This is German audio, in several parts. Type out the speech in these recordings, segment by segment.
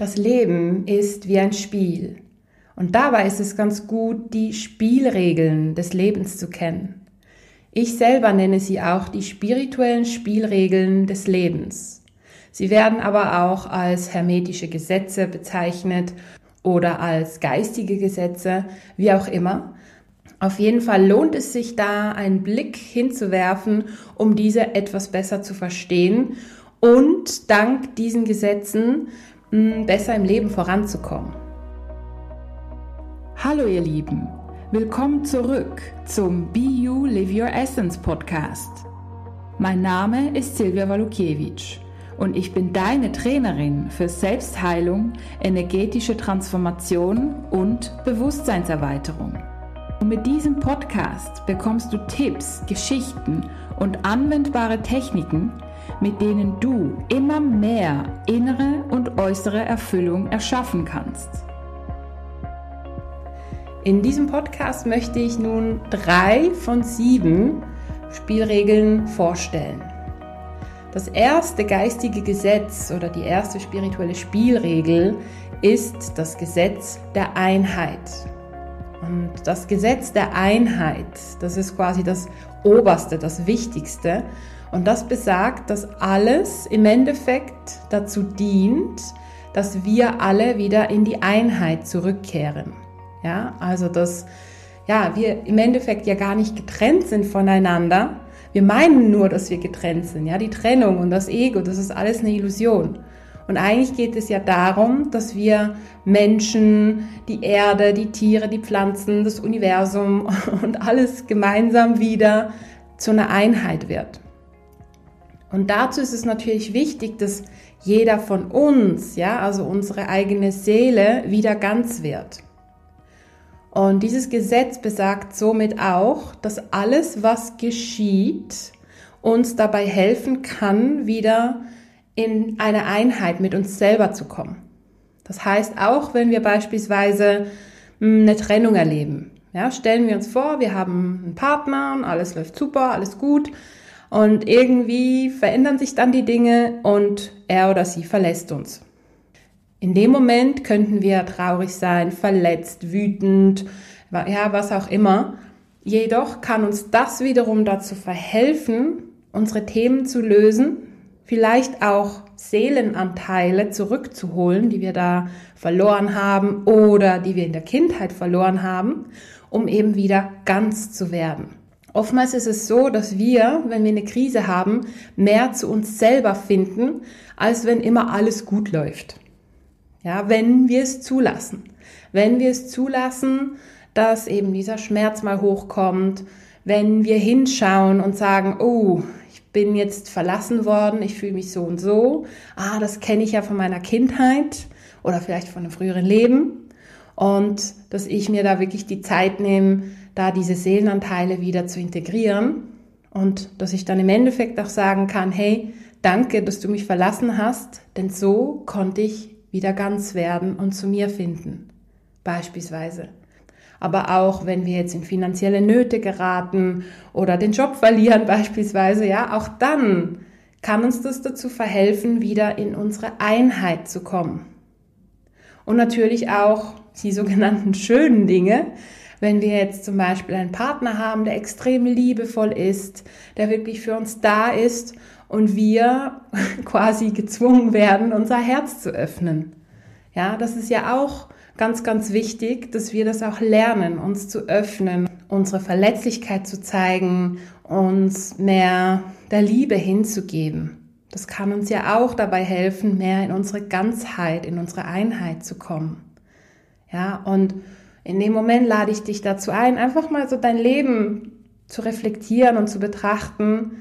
Das Leben ist wie ein Spiel. Und dabei ist es ganz gut, die Spielregeln des Lebens zu kennen. Ich selber nenne sie auch die spirituellen Spielregeln des Lebens. Sie werden aber auch als hermetische Gesetze bezeichnet oder als geistige Gesetze, wie auch immer. Auf jeden Fall lohnt es sich da, einen Blick hinzuwerfen, um diese etwas besser zu verstehen und dank diesen Gesetzen besser im Leben voranzukommen. Hallo ihr Lieben, willkommen zurück zum Be You Live Your Essence Podcast. Mein Name ist Silvia Walukiewicz und ich bin deine Trainerin für Selbstheilung, energetische Transformation und Bewusstseinserweiterung. Und mit diesem Podcast bekommst du Tipps, Geschichten und anwendbare Techniken, mit denen du immer mehr innere und äußere Erfüllung erschaffen kannst. In diesem Podcast möchte ich nun drei von sieben Spielregeln vorstellen. Das erste geistige Gesetz oder die erste spirituelle Spielregel ist das Gesetz der Einheit. Und das Gesetz der Einheit, das ist quasi das Oberste, das Wichtigste. Und das besagt, dass alles im Endeffekt dazu dient, dass wir alle wieder in die Einheit zurückkehren. Ja, also dass ja, wir im Endeffekt ja gar nicht getrennt sind voneinander. Wir meinen nur, dass wir getrennt sind. Ja, die Trennung und das Ego, das ist alles eine Illusion. Und eigentlich geht es ja darum, dass wir Menschen, die Erde, die Tiere, die Pflanzen, das Universum und alles gemeinsam wieder zu einer Einheit wird. Und dazu ist es natürlich wichtig, dass jeder von uns, ja, also unsere eigene Seele wieder ganz wird. Und dieses Gesetz besagt somit auch, dass alles, was geschieht, uns dabei helfen kann, wieder in eine Einheit mit uns selber zu kommen. Das heißt, auch wenn wir beispielsweise hm, eine Trennung erleben, ja, stellen wir uns vor, wir haben einen Partner alles läuft super, alles gut und irgendwie verändern sich dann die Dinge und er oder sie verlässt uns. In dem Moment könnten wir traurig sein, verletzt, wütend, ja, was auch immer. Jedoch kann uns das wiederum dazu verhelfen, unsere Themen zu lösen, vielleicht auch Seelenanteile zurückzuholen, die wir da verloren haben oder die wir in der Kindheit verloren haben, um eben wieder ganz zu werden. Oftmals ist es so, dass wir, wenn wir eine Krise haben, mehr zu uns selber finden, als wenn immer alles gut läuft. Ja, wenn wir es zulassen. Wenn wir es zulassen, dass eben dieser Schmerz mal hochkommt, wenn wir hinschauen und sagen, oh, bin jetzt verlassen worden, ich fühle mich so und so. Ah, das kenne ich ja von meiner Kindheit oder vielleicht von einem früheren Leben. Und dass ich mir da wirklich die Zeit nehme, da diese Seelenanteile wieder zu integrieren und dass ich dann im Endeffekt auch sagen kann, hey, danke, dass du mich verlassen hast, denn so konnte ich wieder ganz werden und zu mir finden. Beispielsweise aber auch wenn wir jetzt in finanzielle Nöte geraten oder den Job verlieren beispielsweise, ja, auch dann kann uns das dazu verhelfen, wieder in unsere Einheit zu kommen. Und natürlich auch die sogenannten schönen Dinge, wenn wir jetzt zum Beispiel einen Partner haben, der extrem liebevoll ist, der wirklich für uns da ist und wir quasi gezwungen werden, unser Herz zu öffnen. Ja, das ist ja auch ganz, ganz wichtig, dass wir das auch lernen, uns zu öffnen, unsere Verletzlichkeit zu zeigen, uns mehr der Liebe hinzugeben. Das kann uns ja auch dabei helfen, mehr in unsere Ganzheit, in unsere Einheit zu kommen. Ja, und in dem Moment lade ich dich dazu ein, einfach mal so dein Leben zu reflektieren und zu betrachten,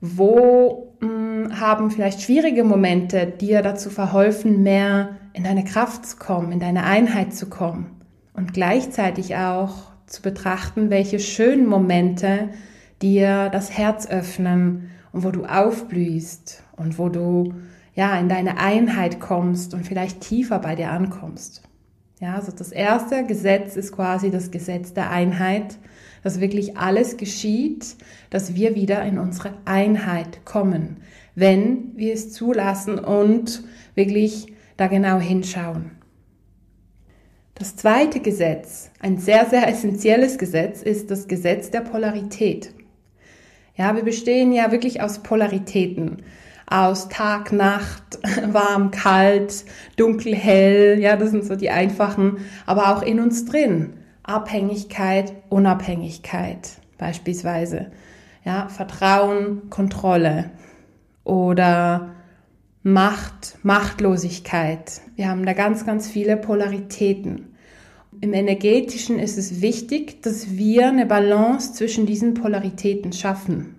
wo mh, hm, haben vielleicht schwierige Momente dir dazu verholfen, mehr in deine Kraft zu kommen, in deine Einheit zu kommen und gleichzeitig auch zu betrachten, welche schönen Momente dir das Herz öffnen und wo du aufblühst und wo du ja in deine Einheit kommst und vielleicht tiefer bei dir ankommst. Ja, also das erste Gesetz ist quasi das Gesetz der Einheit, dass wirklich alles geschieht, dass wir wieder in unsere Einheit kommen, wenn wir es zulassen und wirklich da genau hinschauen. Das zweite Gesetz, ein sehr, sehr essentielles Gesetz, ist das Gesetz der Polarität. Ja, wir bestehen ja wirklich aus Polaritäten. Aus Tag, Nacht, warm, kalt, dunkel, hell. Ja, das sind so die einfachen, aber auch in uns drin. Abhängigkeit, Unabhängigkeit beispielsweise. Ja, Vertrauen, Kontrolle oder Macht, Machtlosigkeit. Wir haben da ganz, ganz viele Polaritäten. Im energetischen ist es wichtig, dass wir eine Balance zwischen diesen Polaritäten schaffen.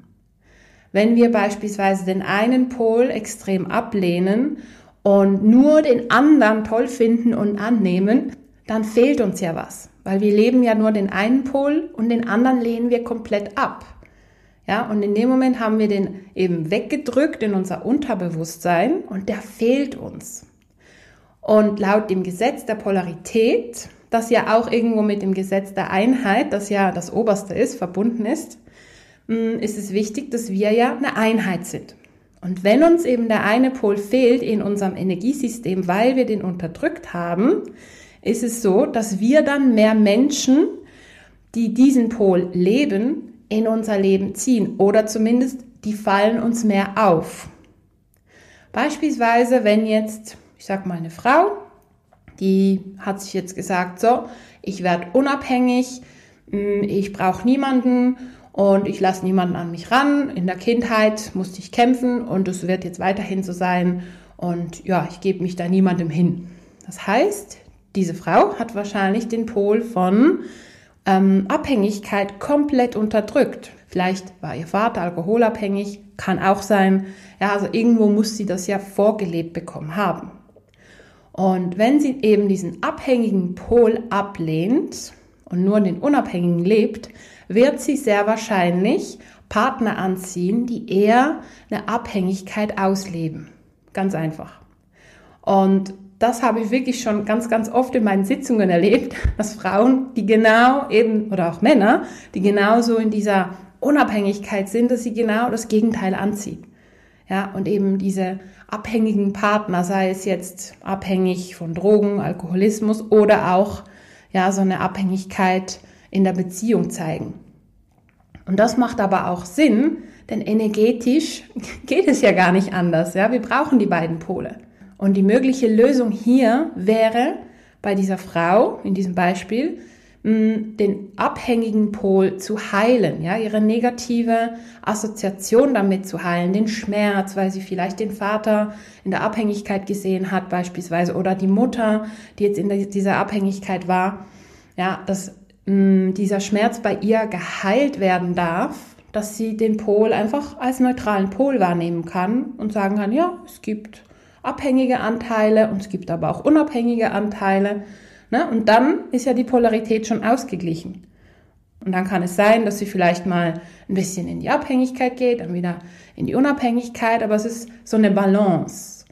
Wenn wir beispielsweise den einen Pol extrem ablehnen und nur den anderen toll finden und annehmen, dann fehlt uns ja was, weil wir leben ja nur den einen Pol und den anderen lehnen wir komplett ab. Ja, und in dem Moment haben wir den eben weggedrückt in unser Unterbewusstsein und der fehlt uns. Und laut dem Gesetz der Polarität, das ja auch irgendwo mit dem Gesetz der Einheit, das ja das Oberste ist, verbunden ist, ist es wichtig, dass wir ja eine Einheit sind. Und wenn uns eben der eine Pol fehlt in unserem Energiesystem, weil wir den unterdrückt haben, ist es so, dass wir dann mehr Menschen, die diesen Pol leben, in unser Leben ziehen oder zumindest die fallen uns mehr auf. Beispielsweise, wenn jetzt, ich sag mal, eine Frau, die hat sich jetzt gesagt, so, ich werde unabhängig, hm, ich brauche niemanden und ich lasse niemanden an mich ran. In der Kindheit musste ich kämpfen und es wird jetzt weiterhin so sein und ja, ich gebe mich da niemandem hin. Das heißt, diese Frau hat wahrscheinlich den Pol von ähm, Abhängigkeit komplett unterdrückt. Vielleicht war ihr Vater alkoholabhängig, kann auch sein. Ja, also irgendwo muss sie das ja vorgelebt bekommen haben. Und wenn sie eben diesen abhängigen Pol ablehnt und nur den unabhängigen lebt, wird sie sehr wahrscheinlich Partner anziehen, die eher eine Abhängigkeit ausleben. Ganz einfach. Und das habe ich wirklich schon ganz, ganz oft in meinen Sitzungen erlebt, dass Frauen, die genau eben, oder auch Männer, die genauso in dieser Unabhängigkeit sind, dass sie genau das Gegenteil anziehen. Ja, und eben diese abhängigen Partner, sei es jetzt abhängig von Drogen, Alkoholismus oder auch, ja, so eine Abhängigkeit in der Beziehung zeigen. Und das macht aber auch Sinn, denn energetisch geht es ja gar nicht anders, ja. Wir brauchen die beiden Pole. Und die mögliche Lösung hier wäre bei dieser Frau, in diesem Beispiel, den abhängigen Pol zu heilen, ja, ihre negative Assoziation damit zu heilen, den Schmerz, weil sie vielleicht den Vater in der Abhängigkeit gesehen hat beispielsweise oder die Mutter, die jetzt in dieser Abhängigkeit war, ja, dass mh, dieser Schmerz bei ihr geheilt werden darf, dass sie den Pol einfach als neutralen Pol wahrnehmen kann und sagen kann, ja, es gibt abhängige Anteile und es gibt aber auch unabhängige Anteile. Ne? Und dann ist ja die Polarität schon ausgeglichen. Und dann kann es sein, dass sie vielleicht mal ein bisschen in die Abhängigkeit geht, dann wieder in die Unabhängigkeit, aber es ist so eine Balance.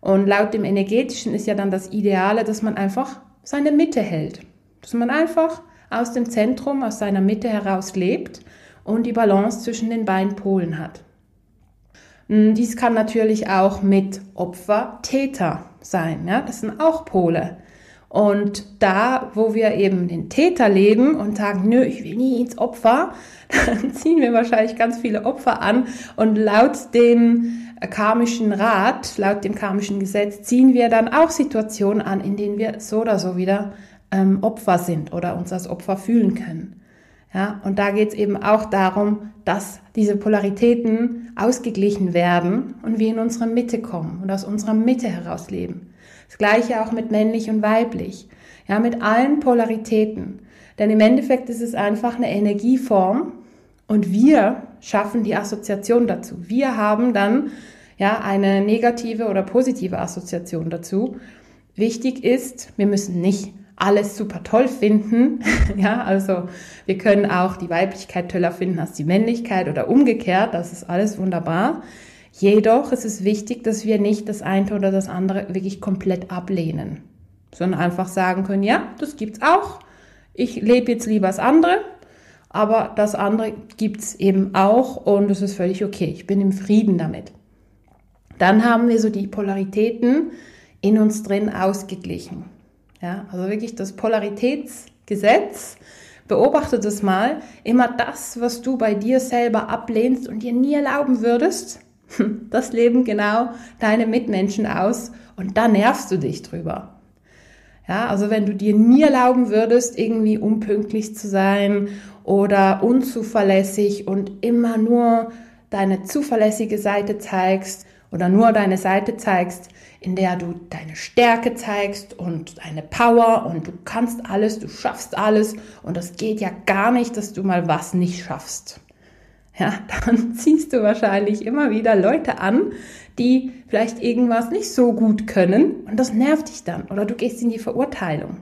Und laut dem Energetischen ist ja dann das Ideale, dass man einfach seine Mitte hält. Dass man einfach aus dem Zentrum, aus seiner Mitte heraus lebt und die Balance zwischen den beiden Polen hat. Hm, dies kann natürlich auch mit Opfer, Täter sein. Ja? Das sind auch Pole. Und da, wo wir eben den Täter leben und sagen, nö, ich will nie ins Opfer, dann ziehen wir wahrscheinlich ganz viele Opfer an. Und laut dem karmischen Rat, laut dem karmischen Gesetz, ziehen wir dann auch Situationen an, in denen wir so oder so wieder ähm, Opfer sind oder uns als Opfer fühlen können. Ja, und da geht es eben auch darum, dass diese Polaritäten ausgeglichen werden und wir in unsere Mitte kommen und aus unserer Mitte heraus leben. Das gleiche auch mit männlich und weiblich. Ja, mit allen Polaritäten. Denn im Endeffekt ist es einfach eine Energieform und wir schaffen die Assoziation dazu. Wir haben dann ja eine negative oder positive Assoziation dazu. Wichtig ist, wir müssen nicht alles super toll finden. ja, also wir können auch die Weiblichkeit toller finden als die Männlichkeit oder umgekehrt. Das ist alles wunderbar. Jedoch ist es wichtig, dass wir nicht das eine oder das andere wirklich komplett ablehnen, sondern einfach sagen können, ja, das gibt's auch. Ich lebe jetzt lieber das andere, aber das andere gibt's eben auch und es ist völlig okay. Ich bin im Frieden damit. Dann haben wir so die Polaritäten in uns drin ausgeglichen. Ja, also wirklich das Polaritätsgesetz. Beobachte das mal. Immer das, was du bei dir selber ablehnst und dir nie erlauben würdest, das leben genau deine Mitmenschen aus und da nervst du dich drüber. Ja, also wenn du dir nie erlauben würdest, irgendwie unpünktlich zu sein oder unzuverlässig und immer nur deine zuverlässige Seite zeigst oder nur deine Seite zeigst, in der du deine Stärke zeigst und deine Power und du kannst alles, du schaffst alles und das geht ja gar nicht, dass du mal was nicht schaffst. Ja, dann ziehst du wahrscheinlich immer wieder Leute an, die vielleicht irgendwas nicht so gut können und das nervt dich dann oder du gehst in die Verurteilung.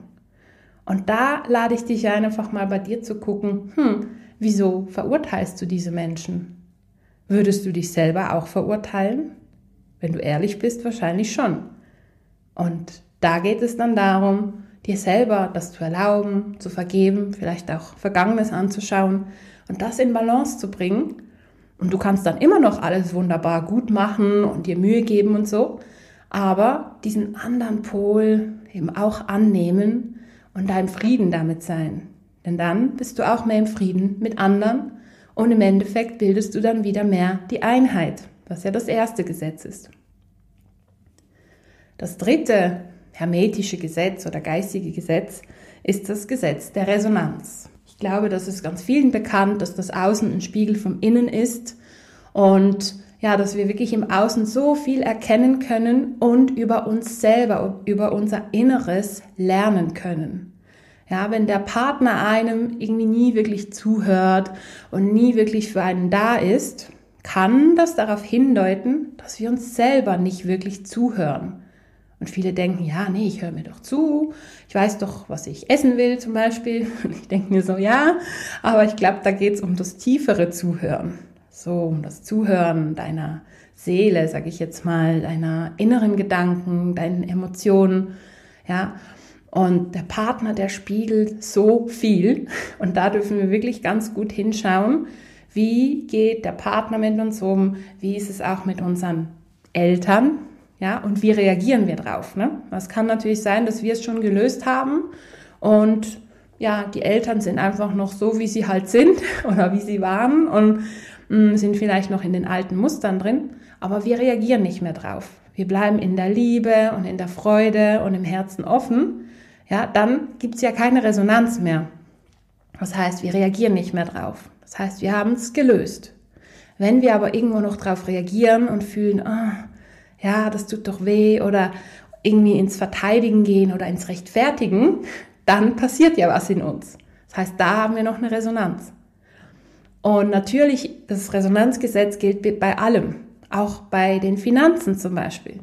Und da lade ich dich ein, einfach mal bei dir zu gucken, hm, wieso verurteilst du diese Menschen? Würdest du dich selber auch verurteilen? Wenn du ehrlich bist, wahrscheinlich schon. Und da geht es dann darum, dir selber das zu erlauben, zu vergeben, vielleicht auch Vergangenes anzuschauen und das in Balance zu bringen und du kannst dann immer noch alles wunderbar gut machen und dir Mühe geben und so, aber diesen anderen Pol eben auch annehmen und da im Frieden damit sein. Denn dann bist du auch mehr im Frieden mit anderen und im Endeffekt bildest du dann wieder mehr die Einheit, was ja das erste Gesetz ist. Das dritte hermetische Gesetz oder geistige Gesetz ist das Gesetz der Resonanz. Ich glaube, das ist ganz vielen bekannt, dass das Außen ein Spiegel vom Innen ist und ja, dass wir wirklich im Außen so viel erkennen können und über uns selber, über unser Inneres lernen können. Ja, wenn der Partner einem irgendwie nie wirklich zuhört und nie wirklich für einen da ist, kann das darauf hindeuten, dass wir uns selber nicht wirklich zuhören. Und viele denken, ja, nee, ich höre mir doch zu, ich weiß doch, was ich essen will zum Beispiel. Und ich denke mir so, ja, aber ich glaube, da geht es um das tiefere Zuhören. So, um das Zuhören deiner Seele, sage ich jetzt mal, deiner inneren Gedanken, deinen Emotionen, ja. Und der Partner, der spiegelt so viel. Und da dürfen wir wirklich ganz gut hinschauen, wie geht der Partner mit uns um, wie ist es auch mit unseren Eltern, ja, und wie reagieren wir drauf? Ne? Es kann natürlich sein, dass wir es schon gelöst haben und ja, die Eltern sind einfach noch so, wie sie halt sind oder wie sie waren und mh, mm, sind vielleicht noch in den alten Mustern drin, aber wir reagieren nicht mehr drauf. Wir bleiben in der Liebe und in der Freude und im Herzen offen. Ja, dann gibt's ja keine Resonanz mehr. Das heißt, wir reagieren nicht mehr drauf. Das heißt, wir haben es gelöst. Wenn wir aber irgendwo noch drauf reagieren und fühlen, ah, ja, das tut doch weh oder irgendwie ins Verteidigen gehen oder ins Rechtfertigen, dann passiert ja was in uns. Das heißt, da haben wir noch eine Resonanz. Und natürlich, das Resonanzgesetz gilt bei allem, auch bei den Finanzen zum Beispiel.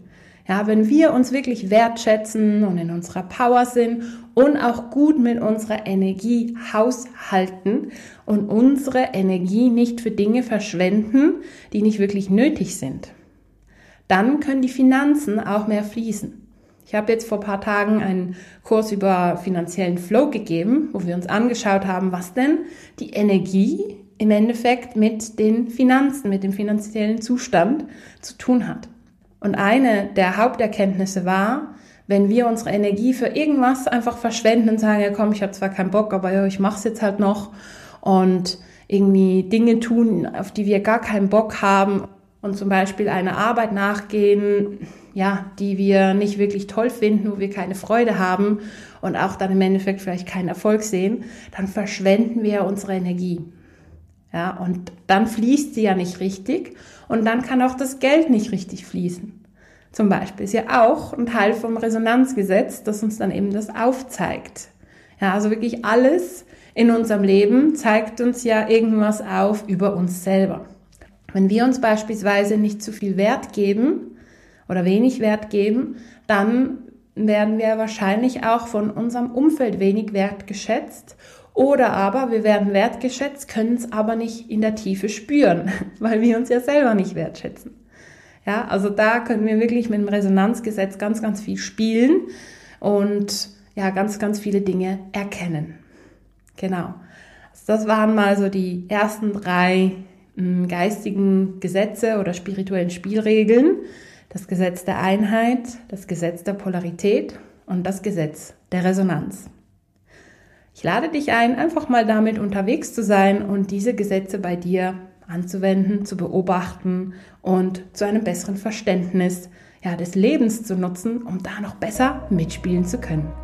Ja, wenn wir uns wirklich wertschätzen und in unserer Power sind und auch gut mit unserer Energie haushalten und unsere Energie nicht für Dinge verschwenden, die nicht wirklich nötig sind dann können die Finanzen auch mehr fließen. Ich habe jetzt vor ein paar Tagen einen Kurs über finanziellen Flow gegeben, wo wir uns angeschaut haben, was denn die Energie im Endeffekt mit den Finanzen, mit dem finanziellen Zustand zu tun hat. Und eine der Haupterkenntnisse war, wenn wir unsere Energie für irgendwas einfach verschwenden und sagen, ja komm, ich habe zwar keinen Bock, aber ja, ich mache es jetzt halt noch und irgendwie Dinge tun, auf die wir gar keinen Bock haben und zum Beispiel einer Arbeit nachgehen, ja, die wir nicht wirklich toll finden, wo wir keine Freude haben und auch dann im Endeffekt vielleicht keinen Erfolg sehen, dann verschwenden wir unsere Energie. Ja, und dann fließt sie ja nicht richtig und dann kann auch das Geld nicht richtig fließen. Zum Beispiel ist ja auch ein Teil vom Resonanzgesetz, das uns dann eben das aufzeigt. Ja, also wirklich alles in unserem Leben zeigt uns ja irgendwas auf über uns selber. Wenn wir uns beispielsweise nicht zu viel Wert geben oder wenig Wert geben, dann werden wir wahrscheinlich auch von unserem Umfeld wenig wertgeschätzt oder aber wir werden wertgeschätzt, können es aber nicht in der Tiefe spüren, weil wir uns ja selber nicht wertschätzen. Ja, also da können wir wirklich mit dem Resonanzgesetz ganz, ganz viel spielen und ja, ganz, ganz viele Dinge erkennen. Genau. Also das waren mal so die ersten drei geistigen Gesetze oder spirituellen Spielregeln, Das Gesetz der Einheit, das Gesetz der Polarität und das Gesetz der Resonanz. Ich lade dich ein, einfach mal damit unterwegs zu sein und diese Gesetze bei dir anzuwenden, zu beobachten und zu einem besseren Verständnis ja, des Lebens zu nutzen, um da noch besser mitspielen zu können.